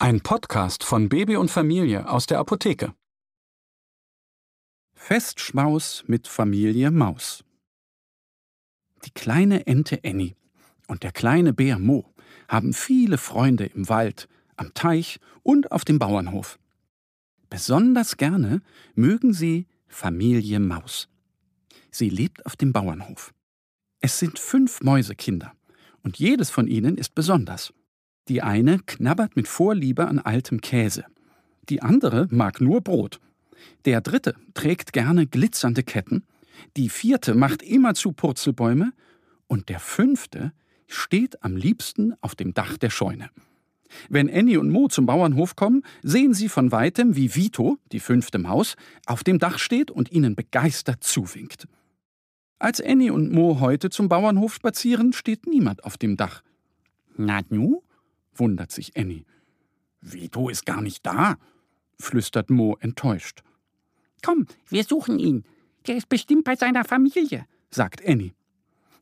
Ein Podcast von Baby und Familie aus der Apotheke. Festschmaus mit Familie Maus. Die kleine Ente Annie und der kleine Bär Mo haben viele Freunde im Wald, am Teich und auf dem Bauernhof. Besonders gerne mögen sie Familie Maus. Sie lebt auf dem Bauernhof. Es sind fünf Mäusekinder und jedes von ihnen ist besonders. Die eine knabbert mit Vorliebe an altem Käse. Die andere mag nur Brot. Der dritte trägt gerne glitzernde Ketten. Die vierte macht immerzu Purzelbäume. Und der fünfte steht am liebsten auf dem Dach der Scheune. Wenn Annie und Mo zum Bauernhof kommen, sehen sie von weitem, wie Vito, die fünfte Maus, auf dem Dach steht und ihnen begeistert zuwinkt. Als Annie und Mo heute zum Bauernhof spazieren, steht niemand auf dem Dach. Na nu? Wundert sich Annie. Vito ist gar nicht da, flüstert Mo enttäuscht. Komm, wir suchen ihn. Der ist bestimmt bei seiner Familie, sagt Annie.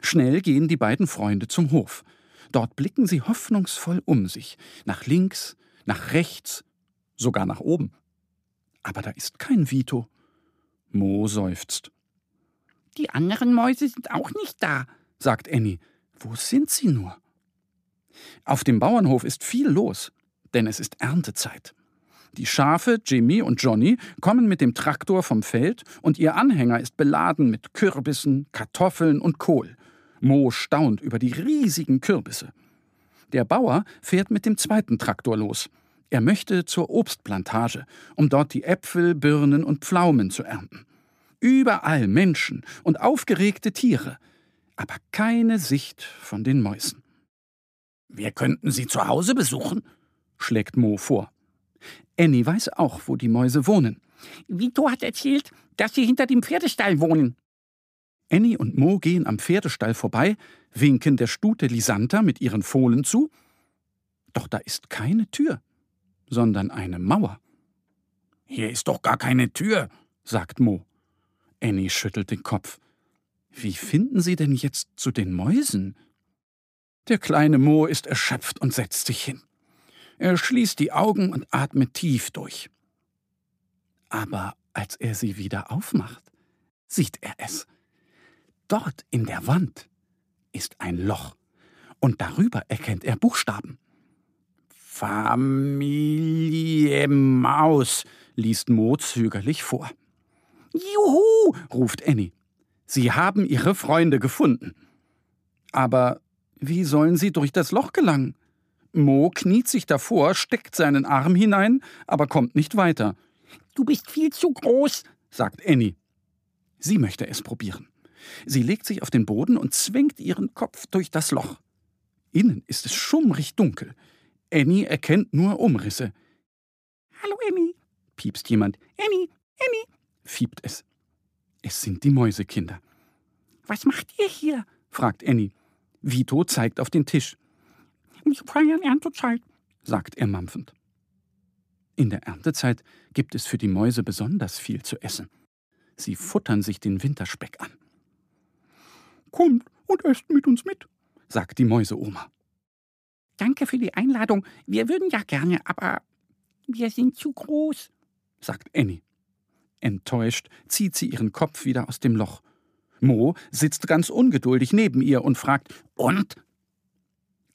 Schnell gehen die beiden Freunde zum Hof. Dort blicken sie hoffnungsvoll um sich, nach links, nach rechts, sogar nach oben. Aber da ist kein Vito. Mo seufzt. Die anderen Mäuse sind auch nicht da, sagt Annie. Wo sind sie nur? Auf dem Bauernhof ist viel los, denn es ist Erntezeit. Die Schafe, Jimmy und Johnny, kommen mit dem Traktor vom Feld und ihr Anhänger ist beladen mit Kürbissen, Kartoffeln und Kohl. Mo staunt über die riesigen Kürbisse. Der Bauer fährt mit dem zweiten Traktor los. Er möchte zur Obstplantage, um dort die Äpfel, Birnen und Pflaumen zu ernten. Überall Menschen und aufgeregte Tiere, aber keine Sicht von den Mäusen. Wir könnten sie zu Hause besuchen, schlägt Mo vor. Annie weiß auch, wo die Mäuse wohnen. Vito hat erzählt, dass sie hinter dem Pferdestall wohnen. Annie und Mo gehen am Pferdestall vorbei, winken der Stute Lisanta mit ihren Fohlen zu. Doch da ist keine Tür, sondern eine Mauer. Hier ist doch gar keine Tür, sagt Mo. Annie schüttelt den Kopf. Wie finden Sie denn jetzt zu den Mäusen? Der kleine Mo ist erschöpft und setzt sich hin. Er schließt die Augen und atmet tief durch. Aber als er sie wieder aufmacht, sieht er es. Dort in der Wand ist ein Loch, und darüber erkennt er Buchstaben. Familie Maus, liest Mo zögerlich vor. Juhu, ruft Annie. Sie haben ihre Freunde gefunden. Aber wie sollen sie durch das Loch gelangen? Mo kniet sich davor, steckt seinen Arm hinein, aber kommt nicht weiter. Du bist viel zu groß, sagt Annie. Sie möchte es probieren. Sie legt sich auf den Boden und zwängt ihren Kopf durch das Loch. Innen ist es schummrig dunkel. Annie erkennt nur Umrisse. Hallo, Annie, piepst jemand. Annie, Annie, fiebt es. Es sind die Mäusekinder. Was macht ihr hier? fragt Annie. Vito zeigt auf den Tisch. Wir feiern Erntezeit, sagt er mampfend. In der Erntezeit gibt es für die Mäuse besonders viel zu essen. Sie futtern sich den Winterspeck an. Kommt und esst mit uns mit, sagt die Mäuseoma. Danke für die Einladung. Wir würden ja gerne, aber wir sind zu groß, sagt Annie. Enttäuscht zieht sie ihren Kopf wieder aus dem Loch Mo sitzt ganz ungeduldig neben ihr und fragt Und?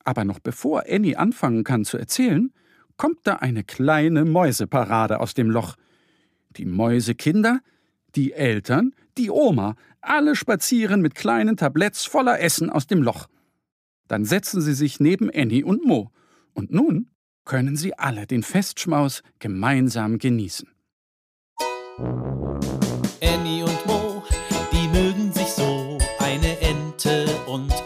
Aber noch bevor Annie anfangen kann zu erzählen, kommt da eine kleine Mäuseparade aus dem Loch. Die Mäusekinder, die Eltern, die Oma, alle spazieren mit kleinen Tabletts voller Essen aus dem Loch. Dann setzen sie sich neben Annie und Mo. Und nun können sie alle den Festschmaus gemeinsam genießen.